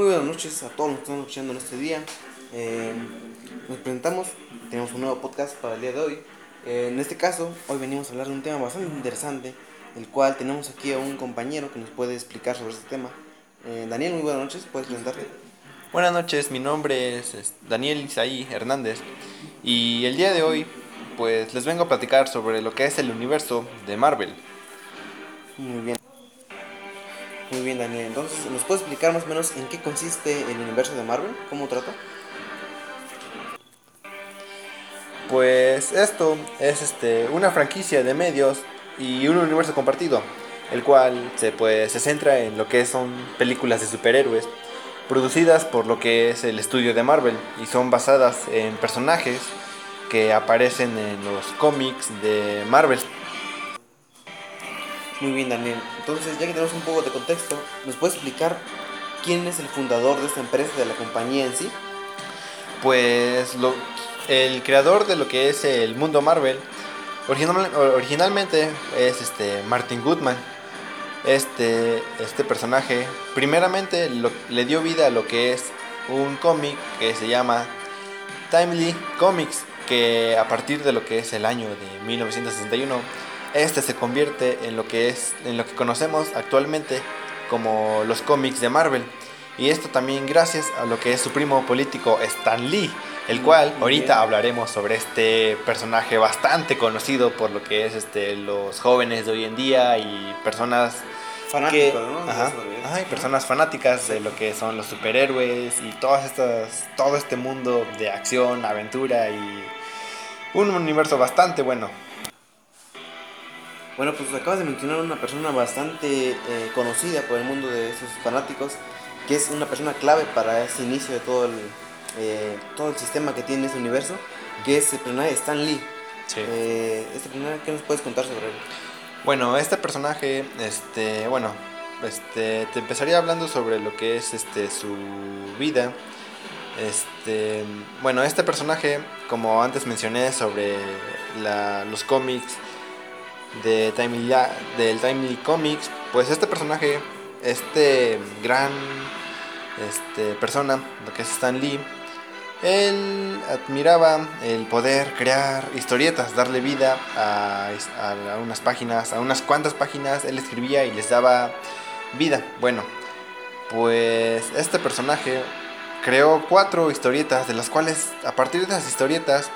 Muy buenas noches a todos los que están escuchando en este día. Eh, nos presentamos, tenemos un nuevo podcast para el día de hoy. Eh, en este caso, hoy venimos a hablar de un tema bastante interesante, el cual tenemos aquí a un compañero que nos puede explicar sobre este tema. Eh, Daniel, muy buenas noches, ¿puedes presentarte? Buenas noches, mi nombre es es Daniel Isaí Hernández y el día de hoy pues les vengo a platicar sobre lo que es el universo de Marvel. Muy bien. Muy bien, Daniel. Entonces, ¿nos puedes explicar más o menos en qué consiste el universo de Marvel? ¿Cómo trata? Pues esto es este una franquicia de medios y un universo compartido, el cual se pues se centra en lo que son películas de superhéroes producidas por lo que es el estudio de Marvel y son basadas en personajes que aparecen en los cómics de Marvel. Muy bien, Daniel. Entonces, ya que tenemos un poco de contexto, ¿nos puedes explicar quién es el fundador de esta empresa, de la compañía en sí? Pues lo, el creador de lo que es el mundo Marvel original- originalmente es este Martin Goodman. Este, este personaje primeramente le dio vida a lo que es un cómic que se llama Timely Comics, que a partir de lo que es el año de 1961, este se convierte en lo que es en lo que conocemos actualmente como los cómics de Marvel. Y esto también gracias a lo que es su primo político Stan Lee, el cual ahorita hablaremos sobre este personaje bastante conocido por lo que es este los jóvenes de hoy en día y personas que, Fanático, ¿no? ajá, ajá, y personas fanáticas de lo que son los superhéroes y todas estas todo este mundo de acción, aventura y un universo bastante bueno. Bueno, pues acabas de mencionar una persona bastante eh, conocida por el mundo de esos fanáticos, que es una persona clave para ese inicio de todo el, eh, todo el sistema que tiene ese universo, que es el personaje Stan Lee. Eh, este personaje, ¿qué nos puedes contar sobre él? Bueno, este personaje, este, bueno, este, te empezaría hablando sobre lo que es este su vida. Este, bueno, este personaje, como antes mencioné sobre la- los cómics de Timely, del Timely Comics, pues este personaje, este gran este, persona, lo que es Stan Lee, él admiraba el poder crear historietas, darle vida a, a unas páginas, a unas cuantas páginas, él escribía y les daba vida. Bueno, pues este personaje creó cuatro historietas, de las cuales a partir de esas historietas,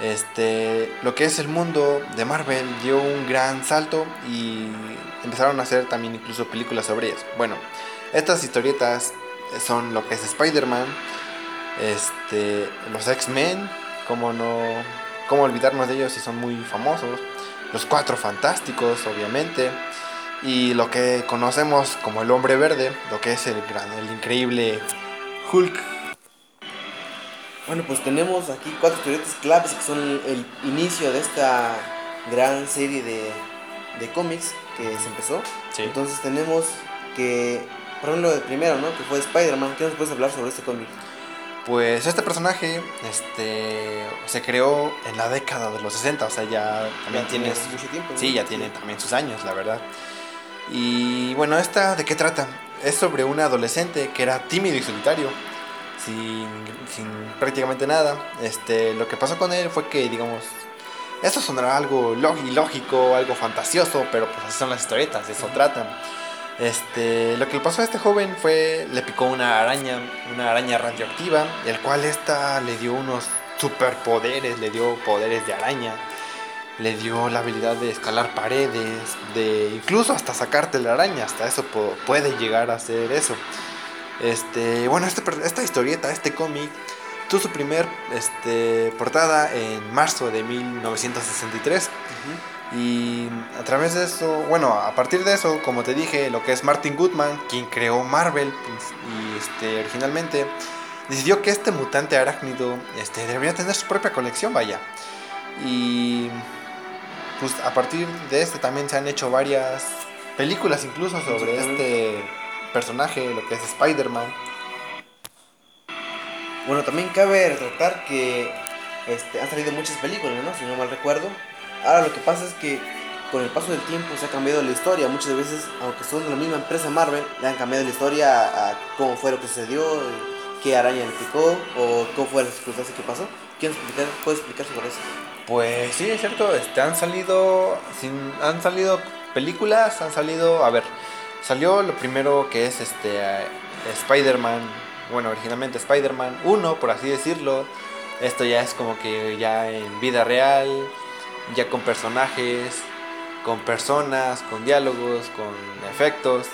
este, lo que es el mundo de Marvel dio un gran salto y empezaron a hacer también incluso películas sobre ellas. Bueno, estas historietas son lo que es Spider-Man, este, los X-Men, como no, cómo olvidarnos de ellos si son muy famosos, los Cuatro Fantásticos, obviamente, y lo que conocemos como el Hombre Verde, lo que es el gran, el increíble Hulk. Bueno, pues tenemos aquí cuatro historietas claves que son el, inicio de esta gran serie de, de cómics que se empezó. Sí. Entonces tenemos que, por ejemplo, el primero, ¿no? Que fue Spider-Man. ¿Qué nos puedes hablar sobre este cómic? Pues este personaje este, se creó en la década de los 60, o sea, ya también Ya tiene... tiene mucho tiempo, ¿no? Sí, ya tiene también sus años, la verdad. Y bueno, ¿esta de qué trata? Es sobre un adolescente que era tímido y solitario, sin, sin prácticamente nada. Este, lo que pasó con él fue que, digamos, esto sonará algo ilógico, algo fantasioso, pero pues así son las historietas, de eso tratan. Este, lo que le pasó a este joven fue, le picó una araña, una araña radioactiva, el cual esta le dio unos superpoderes, le dio poderes de araña, le dio la habilidad de escalar paredes, de incluso hasta sacarte la araña, hasta eso puede llegar a hacer eso. Este, bueno, este esta historieta, este cómic, tuvo su primer este, portada en marzo de 1963. Y a través de eso, bueno, a partir de eso, como te dije, lo que es Martin Goodman, quien creó Marvel pues, y este, originalmente, decidió que este mutante arácnido este, debería tener su propia colección, vaya. Y pues a partir de este también se han hecho varias películas incluso sobre este personaje, lo que es Spider-Man. Bueno, también cabe retratar que este, han salido muchas películas, ¿no? Si no mal recuerdo. Ahora lo que pasa es que con el paso del tiempo se ha cambiado la historia. Muchas veces, aunque son de la misma empresa Marvel, le han cambiado la historia a, cómo fue lo que sucedió, qué araña le picó o cómo fue la circunstancia que pasó. ¿Quién explicar? ¿Puedes explicar sobre eso? Pues sí, es cierto, este, han salido, sin, han salido películas, han salido, a ver, salió lo primero que es este Spider-Man, bueno, originalmente Spider-Man 1, por así decirlo. Esto ya es como que ya en vida real, ya con personajes, con personas, con diálogos, con efectos.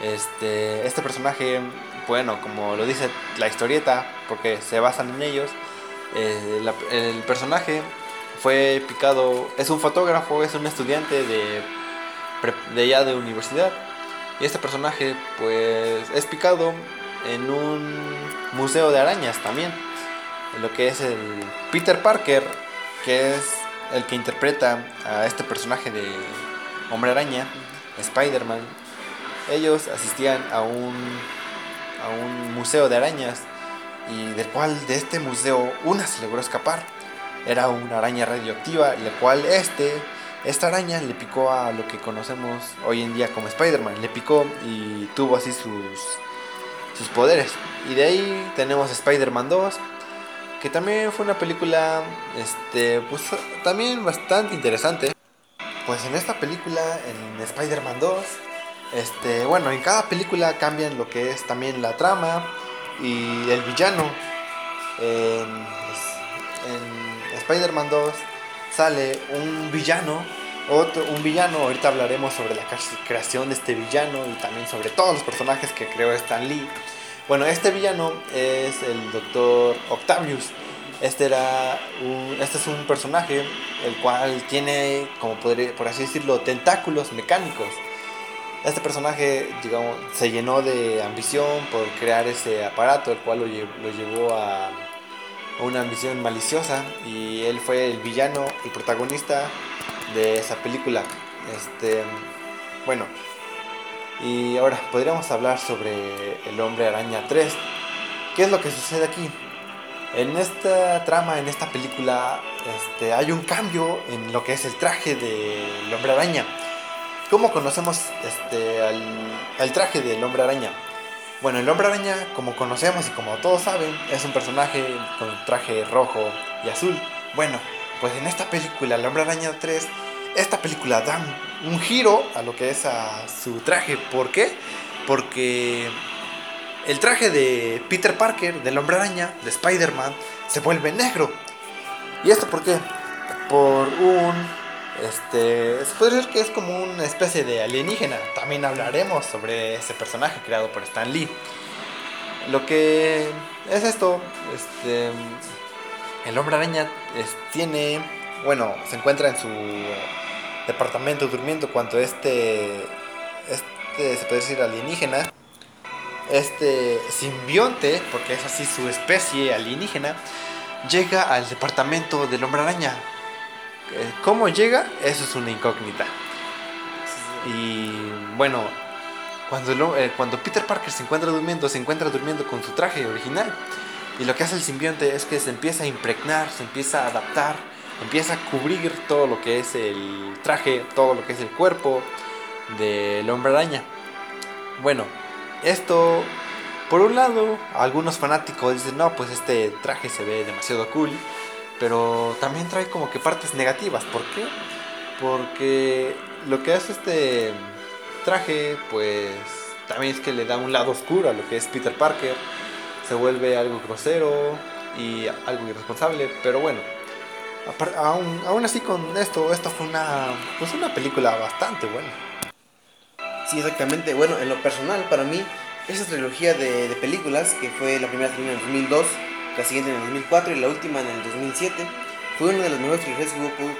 Este, este personaje, bueno, como lo dice la historieta, porque se basan en ellos, eh, el personaje fue picado, es un fotógrafo, es un estudiante de, de ya de universidad. Y este personaje, pues, es picado en un museo de arañas también. En lo que es el Peter Parker, que es el que interpreta a este personaje de Hombre Araña, Spider-Man, ellos asistían a un, a un museo de arañas y del cual de este museo una se logró escapar. Era una araña radioactiva, la cual este, esta araña le picó a lo que conocemos hoy en día como Spider-Man. Le picó y tuvo así sus, sus poderes. Y de ahí tenemos Spider-Man 2, que también fue una película este pues también bastante interesante pues en esta película en Spider-Man 2 este bueno en cada película cambian lo que es también la trama y el villano en, en Spider-Man 2 sale un villano otro, un villano ahorita hablaremos sobre la creación de este villano y también sobre todos los personajes que creó Stan Lee bueno, este villano es el Doctor Octavius. Este era un, este es un personaje el cual tiene, como podría, por así decirlo, tentáculos mecánicos. Este personaje, digamos, se llenó de ambición por crear ese aparato, el cual lo, llevó a, una ambición maliciosa y él fue el villano y protagonista de esa película. Este, bueno, y ahora, podríamos hablar sobre el hombre araña 3. ¿Qué es lo que sucede aquí? En esta trama, en esta película, este, hay un cambio en lo que es el traje del hombre araña. ¿Cómo conocemos este, al, traje del hombre araña? Bueno, el hombre araña, como conocemos y como todos saben, es un personaje con traje rojo y azul. Bueno, pues en esta película, el hombre araña 3, esta película da un giro a lo que es a su traje. ¿Por qué? Porque el traje de Peter Parker, del hombre araña, de Spider-Man, se vuelve negro. ¿Y esto por qué? Por un... Este, se puede decir que es como una especie de alienígena. También hablaremos sobre ese personaje creado por Stan Lee. Lo que es esto, este, el hombre araña tiene, bueno, se encuentra en su departamento durmiendo cuando este, este se puede decir alienígena, este simbionte, porque es así su especie alienígena, llega al departamento del hombre araña. Eh, ¿Cómo llega? Eso es una incógnita. Y bueno, cuando, eh, cuando Peter Parker se encuentra durmiendo, se encuentra durmiendo con su traje original. Y lo que hace el simbionte es que se empieza a impregnar, se empieza a adaptar empieza a cubrir todo lo que es el traje, todo lo que es el cuerpo del hombre araña. Bueno, esto, por un lado, algunos fanáticos dicen, no, pues este traje se ve demasiado cool, pero también trae como que partes negativas. ¿Por qué? Porque lo que hace este traje, pues también es que le da un lado oscuro a lo que es Peter Parker. Se vuelve algo grosero y algo irresponsable, pero bueno, Aún, aún así con esto, esto fue una, pues una película bastante buena. Sí, exactamente. Bueno, en lo personal, para mí, esa trilogía de, de películas, que fue la primera en el 2002, la siguiente en el 2004 y la última en el 2007, fue una de las mejores trilogías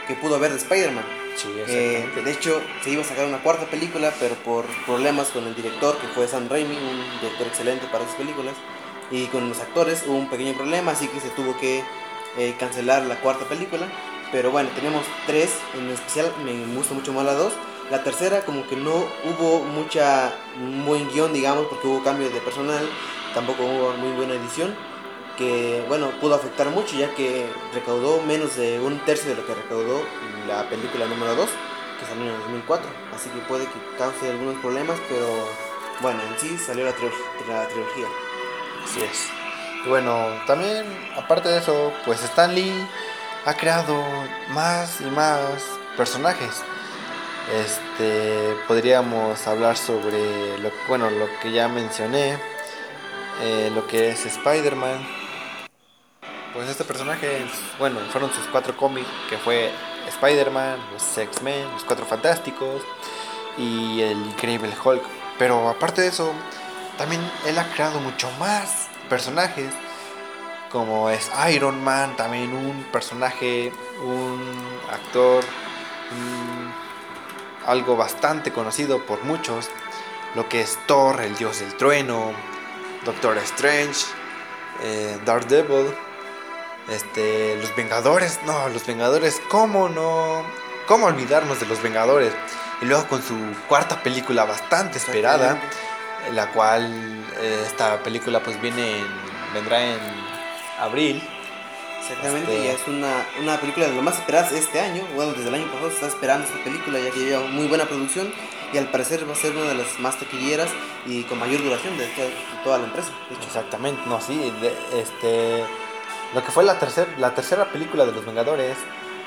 que pudo, haber de Spider-Man. Sí, eh, de hecho, se iba a sacar una cuarta película, pero por problemas con el director, que fue Sam Raimi, un director excelente para esas películas, y con los actores hubo un pequeño problema, así que se tuvo que eh, cancelar la cuarta película. Pero bueno, tenemos tres, en especial me gusta mucho más la dos. La tercera como que no hubo mucha, un buen guion, digamos, porque hubo cambio de personal, tampoco hubo muy buena edición, que bueno, pudo afectar mucho ya que recaudó menos de un tercio de lo que recaudó la película número 2, que salió en el 2004, así que puede que cause algunos problemas, pero bueno, en sí salió la, la trilogía. Así es. Bueno, también, aparte de eso, pues Stan Lee ha creado más y más personajes. Este, podríamos hablar sobre lo, bueno, lo que ya mencioné, eh, lo que es Spider-Man. Pues este personaje, bueno, fueron sus cuatro cómics, que fue Spider-Man, los X-Men, los Cuatro Fantásticos y el Increíble Hulk. Pero aparte de eso, también él ha creado mucho más personajes, como es Iron Man, también un personaje, un actor, algo bastante conocido por muchos, lo que es Thor, el dios del trueno, Doctor Strange, eh, Daredevil, este, los Vengadores, no, los Vengadores, ¿cómo no? ¿Cómo olvidarnos de los Vengadores? Y luego con su cuarta película bastante esperada, la cual eh, esta película pues viene vendrá en abril. Exactamente, este... ya es una, una película de lo más esperadas este año. Bueno, desde el año pasado se está esperando esta película ya que lleva muy buena producción y al parecer va a ser una de las más taquilleras y con mayor duración de, toda la empresa. Exactamente, no, sí, este, lo que fue la, tercer, la tercera película de los Vengadores,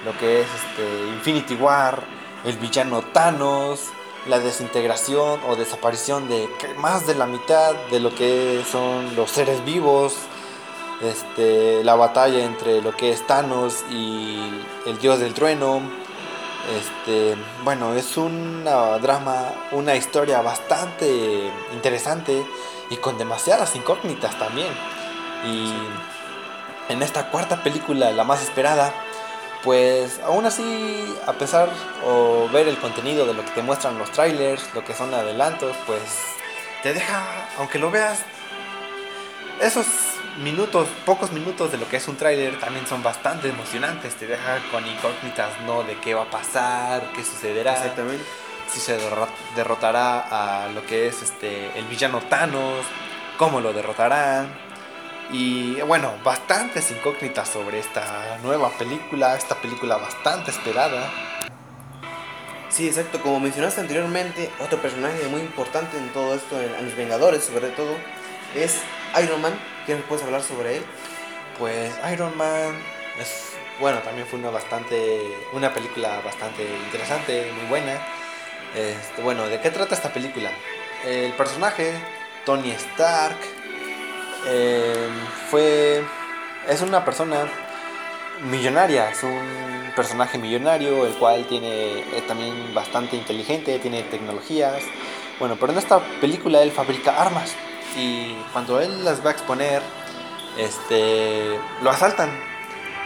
lo que es este, Infinity War, el villano Thanos, la desintegración o desaparición de más de la mitad de lo que son los seres vivos, este, la batalla entre lo que es Thanos y el dios del trueno. Este, bueno, es una drama, una historia bastante interesante y con demasiadas incógnitas también. Y en esta cuarta película, la más esperada, pues aún así, a pesar o ver el contenido de lo que te muestran los trailers, lo que son adelantos, pues te deja, aunque lo veas, esos minutos, pocos minutos de lo que es un tráiler también son bastante emocionantes, te deja con incógnitas, ¿no? De qué va a pasar, qué sucederá. Exactamente. Si se derrotará a lo que es este el villano Thanos, cómo lo derrotarán y bueno, bastantes incógnitas sobre esta nueva película, esta película bastante esperada. Sí, exacto, como mencionaste anteriormente, otro personaje muy importante en todo esto, en, los Vengadores sobre todo, es Iron Man. ¿Qué nos puedes hablar sobre él? Pues Iron Man es, bueno, también fue una bastante, una película bastante interesante, muy buena. Este, bueno, ¿de qué trata esta película? El personaje, Tony Stark, eh, fue. Es una persona millonaria, es un personaje millonario, el cual tiene también bastante inteligente, tiene tecnologías. Bueno, pero en esta película él fabrica armas y cuando él las va a exponer, este, lo asaltan,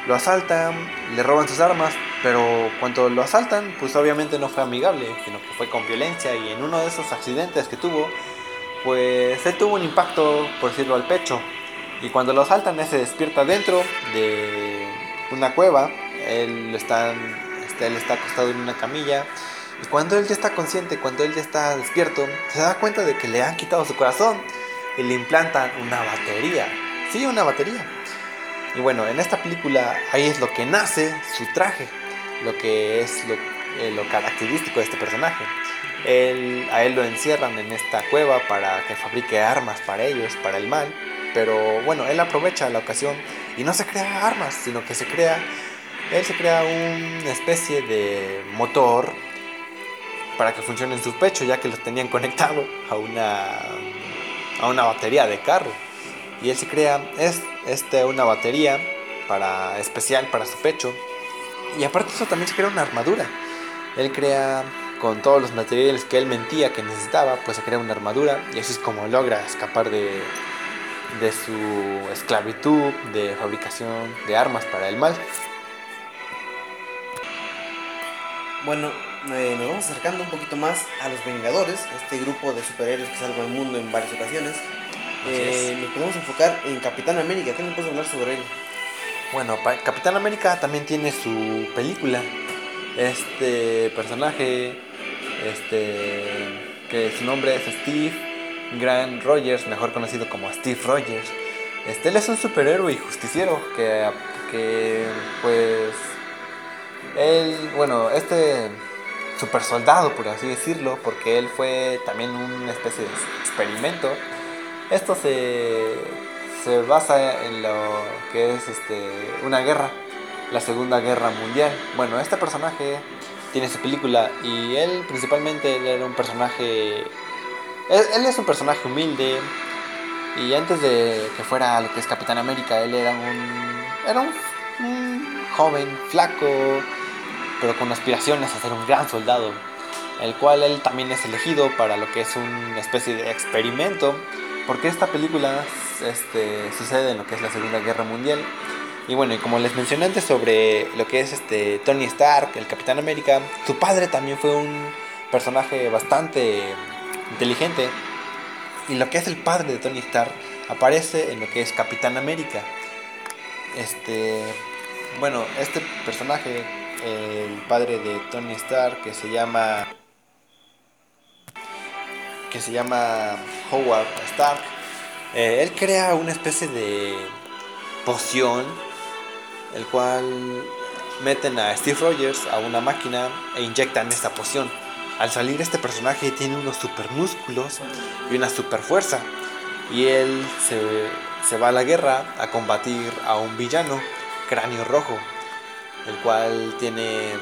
lo asaltan, le roban sus armas, pero cuando lo asaltan, pues obviamente no fue amigable, sino que fue con violencia y en uno de esos accidentes que tuvo, pues él tuvo un impacto, por decirlo, al pecho. Y cuando lo saltan, él se despierta dentro de una cueva. Él está, este, él está acostado en una camilla. Y cuando él ya está consciente, cuando él ya está despierto, se da cuenta de que le han quitado su corazón y le implantan una batería. Sí, una batería. Y bueno, en esta película ahí es lo que nace su traje, lo que es lo, eh, lo característico de este personaje. Él, a él lo encierran en esta cueva para que fabrique armas para ellos, para el mal. Pero bueno, él aprovecha la ocasión y no se crea armas, sino que se crea, él se crea una especie de motor para que funcione en su pecho, ya que los tenían conectado a una, a una batería de carro. Y él se crea es, este, una batería para, especial para su pecho. Y aparte eso también se crea una armadura. Él crea con todos los materiales que él mentía que necesitaba, pues se crea una armadura y así es como logra escapar de, de su esclavitud de fabricación de armas para el mal. Bueno, eh, nos vamos acercando un poquito más a los Vengadores, este grupo de superhéroes que salva al mundo en varias ocasiones. Eh, nos podemos enfocar en Capitán América. ¿Qué nos puedes hablar sobre él? Bueno, Capitán América también tiene su película. Este personaje este, que su nombre es Steve Grant Rogers, mejor conocido como Steve Rogers. Este, él es un superhéroe y justiciero que, que pues, él, bueno, este super soldado, por así decirlo, porque él fue también una especie de experimento. Esto se, se basa en lo que es este, una guerra, la Segunda Guerra Mundial. Bueno, este personaje tiene su película y él principalmente él era un personaje... Él, es un personaje humilde y antes de que fuera lo que es Capitán América, él era un... Era un, un joven, flaco, pero con aspiraciones a ser un gran soldado, el cual él también es elegido para lo que es una especie de experimento, porque esta película este, sucede en lo que es la Segunda Guerra Mundial. Y bueno, y como les mencioné antes sobre lo que es este Tony Stark, el Capitán América, su padre también fue un personaje bastante inteligente. Y lo que es el padre de Tony Stark aparece en lo que es Capitán América. Este, bueno, este personaje el padre de Tony Stark que se llama que se llama Howard Stark eh, él crea una especie de poción el cual meten a Steve Rogers a una máquina e inyectan esta poción. Al salir este personaje tiene unos super músculos y una super fuerza y él se, se va a la guerra a combatir a un villano cráneo rojo el cual tiene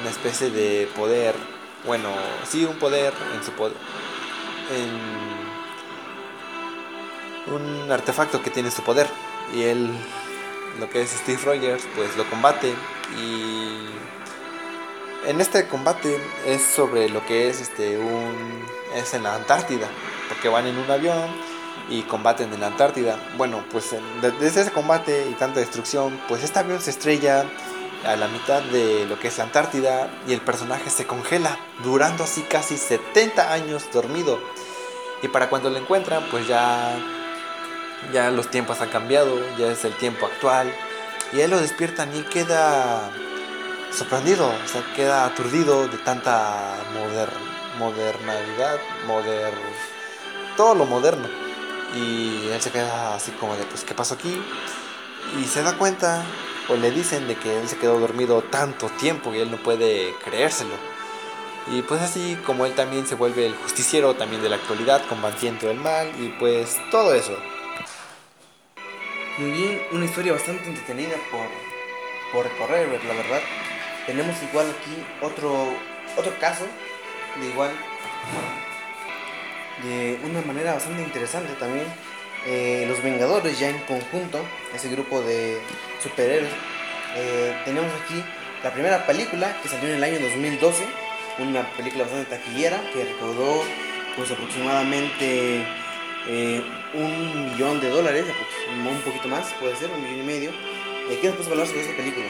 una especie de poder, bueno, sí, un poder en su poder, en un artefacto que tiene su poder y él, lo que es Steve Rogers, pues lo combate y en este combate es sobre lo que es este un es en la Antártida, porque van en un avión y combaten en la Antártida. Bueno, pues desde ese combate y tanta destrucción, pues este avión se estrella a la mitad de lo que es la Antártida y el personaje se congela, durando así casi 70 años dormido. Y para cuando lo encuentran, pues ya, ya los tiempos han cambiado, ya es el tiempo actual. Y él lo despiertan y queda sorprendido, o sea, queda aturdido de tanta moder modernidad, moder todo lo moderno. Y él se queda así como de, pues, ¿qué pasó aquí? Y se da cuenta o le dicen de que él se quedó dormido tanto tiempo y él no puede creérselo. Y pues así como él también se vuelve el justiciero también de la actualidad, combatiendo el mal y pues todo eso. Muy bien, una historia bastante entretenida por, por recorrer, la verdad. Tenemos igual aquí otro, otro caso de igual, de una manera bastante interesante también eh, los Vengadores ya en conjunto, ese grupo de superhéroes. Eh, tenemos aquí la primera película que salió en el año 2012, una película bastante taquillera que recaudó pues aproximadamente eh, un millón de dólares, un poquito más, puede ser, un millón y medio. ¿Qué nos puedes hablar sobre esta película?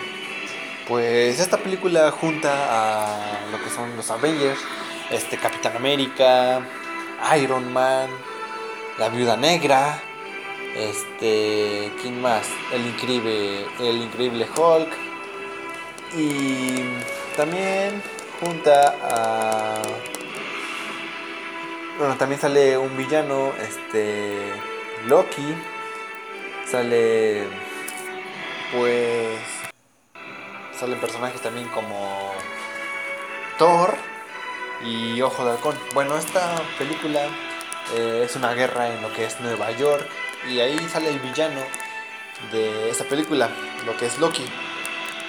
Pues esta película junta a lo que son los Avengers, este Capitán América, Iron Man, la Viuda Negra, este, ¿quién más? El increíble, el increíble Hulk y también junta a bueno, también sale un villano, este Loki, sale pues salen personajes también como Thor y Ojo de Halcón. Bueno, esta película eh, es una guerra en lo que es Nueva York y ahí sale el villano de esta película, lo que es Loki,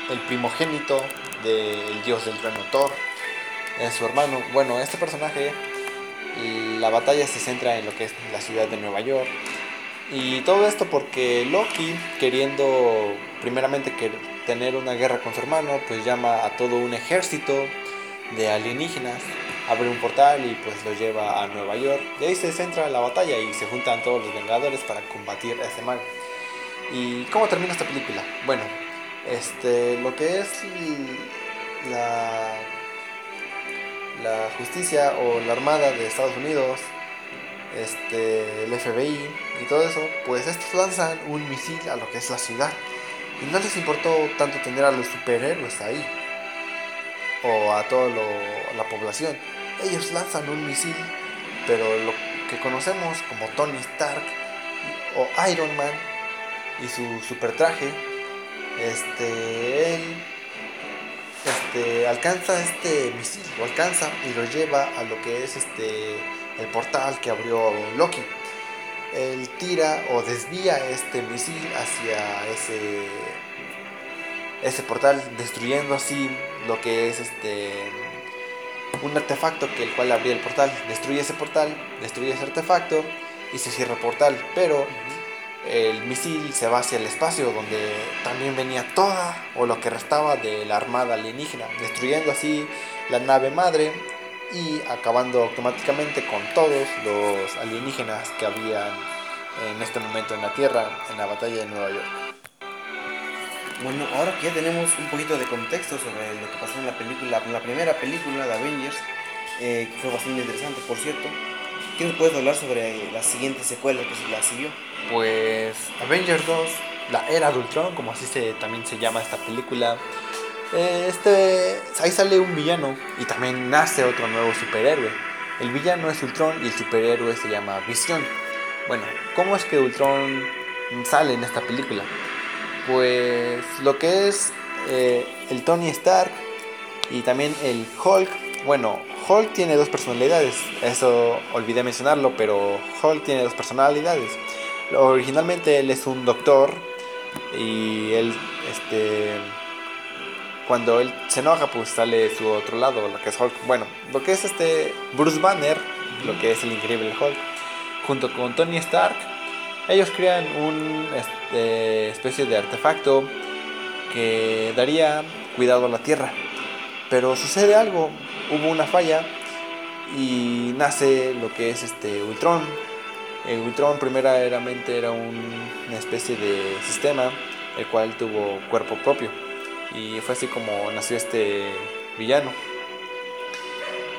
el primogénito del dios del trueno Thor, es su hermano. Bueno, este personaje, la batalla se centra en lo que es la ciudad de Nueva York. Y todo esto porque Loki, queriendo primeramente tener una guerra con su hermano, pues llama a todo un ejército de alienígenas abre un portal y pues lo lleva a Nueva York. Y ahí se centra la batalla y se juntan todos los Vengadores para combatir a ese mal. ¿Y cómo termina esta película? Bueno, este, lo que es la, la justicia o la armada de Estados Unidos, este, el FBI y todo eso, pues estos lanzan un misil a lo que es la ciudad. Y no les importó tanto tener a los superhéroes ahí o a toda la población. Ellos lanzan un misil, pero lo que conocemos como Tony Stark o Iron Man y su super traje, este, él alcanza este misil, lo alcanza y lo lleva a lo que es este, el portal que abrió Loki. Él tira o desvía este misil hacia ese, ese portal, destruyendo así lo que es este un artefacto que el cual abría el portal. Destruye ese portal, destruye ese artefacto y se cierra el portal. Pero el misil se va hacia el espacio donde también venía toda o lo que restaba de la armada alienígena, destruyendo así la nave madre y acabando automáticamente con todos los alienígenas que habían en este momento en la Tierra en la batalla de Nueva York. Bueno, ahora que ya tenemos un poquito de contexto sobre lo que pasó en la película, en la primera película de Avengers, eh, que fue bastante interesante, por cierto, ¿qué nos puedes hablar sobre la siguiente secuela que se la siguió? Pues Avengers 2, la era de Ultron, como así se, también se llama esta película. eh, Este, ahí sale un villano y también nace otro nuevo superhéroe. El villano es Ultron y el superhéroe se llama Visión. Bueno, ¿cómo es que Ultron sale en esta película? Pues lo que es eh, el Tony Stark y también el Hulk. Bueno, Hulk tiene dos personalidades. Eso olvidé mencionarlo, pero Hulk tiene dos personalidades. Originalmente él es un doctor y él, este, cuando él se enoja, pues sale su otro lado, lo que es Hulk. Bueno, lo que es este Bruce Banner, lo que es el increíble Hulk, junto con Tony Stark, ellos crean un este, especie de artefacto que daría cuidado a la Tierra. Pero sucede algo, hubo una falla y nace lo que es este Ultron. El Ultron primeramente era un- una especie de sistema el cual tuvo cuerpo propio y fue así como nació este villano.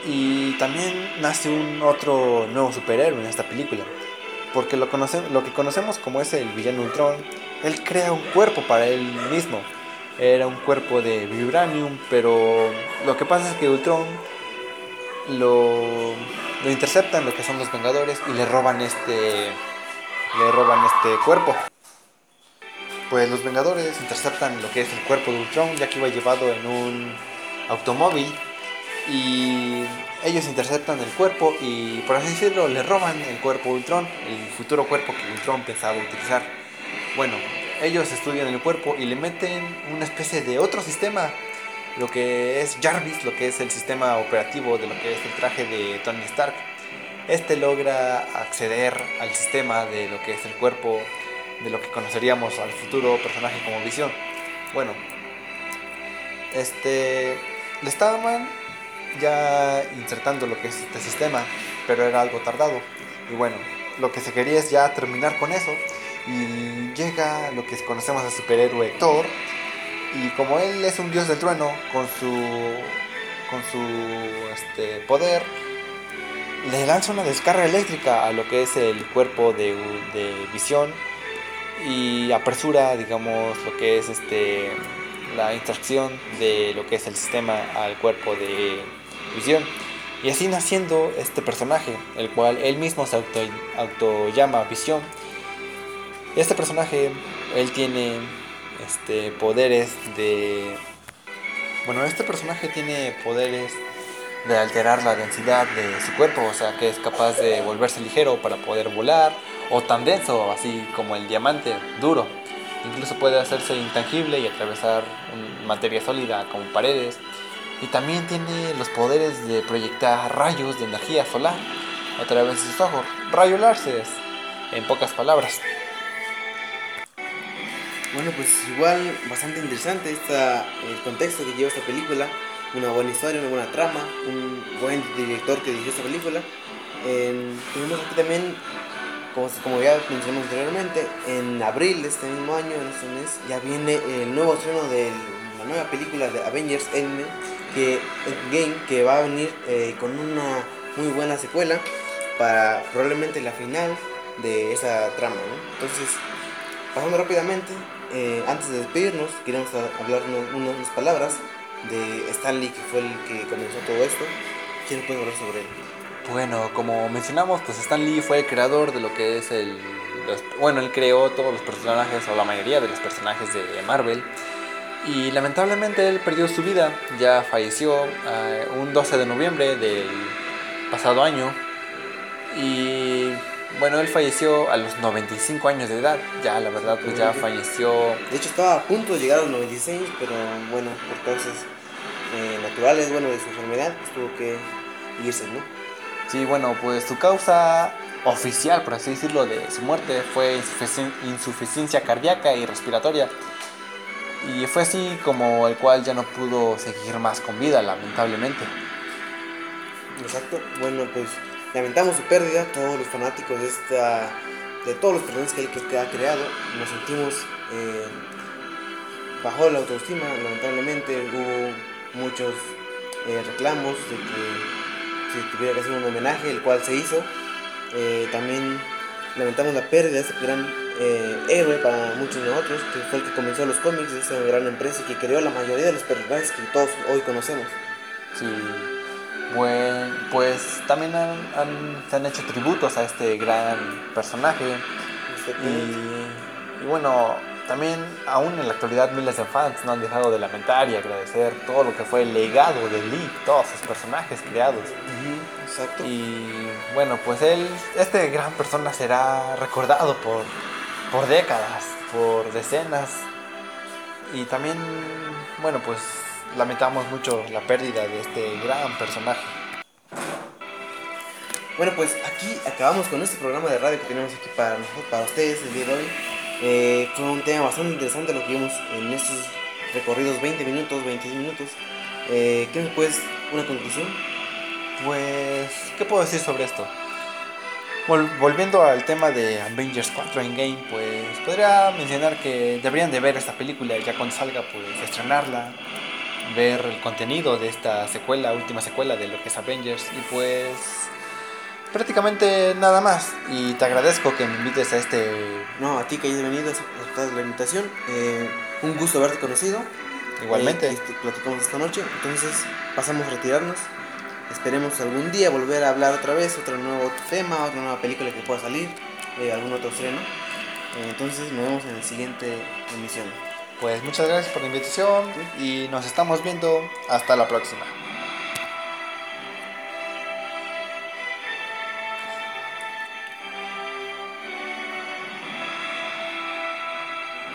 Y también nace un otro nuevo superhéroe en esta película. Porque lo, conoce- lo que conocemos como es el villano Ultron, él crea un cuerpo para él mismo. Era un cuerpo de vibranium, pero lo que pasa es que Ultron lo, lo interceptan lo que son los Vengadores y le roban este le roban este cuerpo. Pues los Vengadores interceptan lo que es el cuerpo de Ultron, ya que iba llevado en un automóvil y ellos interceptan el cuerpo y por así decirlo le roban el cuerpo de Ultron, el futuro cuerpo que Ultron pensaba utilizar. Bueno, ellos estudian el cuerpo y le meten una especie de otro sistema, lo que es Jarvis, lo que es el sistema operativo de lo que es el traje de Tony Stark. Este logra acceder al sistema de lo que es el cuerpo de lo que conoceríamos al futuro personaje como Visión. Bueno, este le estaban ya insertando lo que es este sistema, pero era algo tardado. Y bueno, lo que se quería es ya terminar con eso. Y llega lo que conocemos al superhéroe Thor. Y como él es un dios del trueno, con su, con su este, poder, le lanza una descarga eléctrica a lo que es el cuerpo de, de visión. Y apresura, digamos, lo que es este la instrucción de lo que es el sistema al cuerpo de visión. Y así naciendo este personaje, el cual él mismo se auto, auto llama Visión. Este personaje, él tiene este, poderes de... Bueno, este personaje tiene poderes de alterar la densidad de su cuerpo, o sea que es capaz de volverse ligero para poder volar, o tan denso, así como el diamante, duro. Incluso puede hacerse intangible y atravesar materia sólida como paredes. Y también tiene los poderes de proyectar rayos de energía solar a través de sus ojos. Rayo láseres, en pocas palabras. Bueno, pues igual bastante interesante esta, el contexto que lleva esta película. Una buena historia, una buena trama, un buen director que dirigió esta película. En- tenemos aquí también, como, como ya mencionamos anteriormente, en abril de este mismo año, en este mes, ya viene el nuevo estreno de la nueva película de Avengers Endgame, que, Endgame, que va a venir eh, con una muy buena secuela para probablemente la final de esa trama. ¿no? Entonces, Pasando rápidamente, eh, antes de despedirnos, queremos hablar unas palabras de Stanley, que fue el que comenzó todo esto. ¿Quién puede hablar sobre él? Bueno, como mencionamos, pues Stan Lee fue el creador de lo que es el... bueno, él creó todos los personajes, o la mayoría de los personajes de Marvel. Y lamentablemente él perdió su vida, ya falleció eh, un 12 de noviembre del pasado año. Bueno, él falleció a los 95 años de edad, ya la verdad pues ya falleció. De hecho estaba a punto de llegar a los 96, pero bueno, por causas eh, naturales, bueno, de su enfermedad, pues tuvo que irse, ¿no? Sí, bueno, pues su causa oficial, por así decirlo, de su muerte fue insuficiencia cardíaca y respiratoria. Y fue así como el cual ya no pudo seguir más con vida, lamentablemente. Exacto. Bueno, pues lamentamos su pérdida, todos los fanáticos de esta de todos los personajes que él ha creado, nos sentimos eh, bajo la autoestima, lamentablemente hubo muchos eh, reclamos de que se tuviera que hacer un homenaje, el cual se hizo. Eh, también lamentamos la pérdida de este gran héroe para muchos de nosotros, que fue el que comenzó los cómics de esta gran empresa y que creó la mayoría de los personajes que todos hoy conocemos. Sí, bueno, pues también han, se han hecho tributos a este gran personaje. Y, bueno, también aún en la actualidad miles de fans no han dejado de lamentar y agradecer todo lo que fue el legado de Lee, todos sus personajes creados. exacto. Y bueno, pues él, este gran persona será recordado por, por décadas, por decenas. Y también, bueno, pues lamentamos mucho la pérdida de este gran personaje. Bueno, pues aquí acabamos con este programa de radio que tenemos aquí para para ustedes el día de hoy. Eh, fue un tema bastante interesante lo que vimos en estos recorridos 20 minutos, 26 minutos. Eh, ¿Qué me puedes, una conclusión? Pues, ¿qué puedo decir sobre esto? volviendo al tema de Avengers 4 Endgame, pues podría mencionar que deberían de ver esta película ya cuando salga, pues estrenarla, ver el contenido de esta secuela, última secuela de lo que es Avengers y pues prácticamente nada más y te agradezco que me invites a este... No, a ti que hayas venido, a la invitación, eh, un gusto haberte conocido. Igualmente. Eh, platicamos esta noche, entonces pasamos a retirarnos. Esperemos algún día volver a hablar otra vez, otro nuevo tema, otra nueva película que pueda salir, eh, algún otro estreno. entonces nos vemos en la siguiente emisión. Pues muchas gracias por la invitación y nos estamos viendo. Hasta la próxima.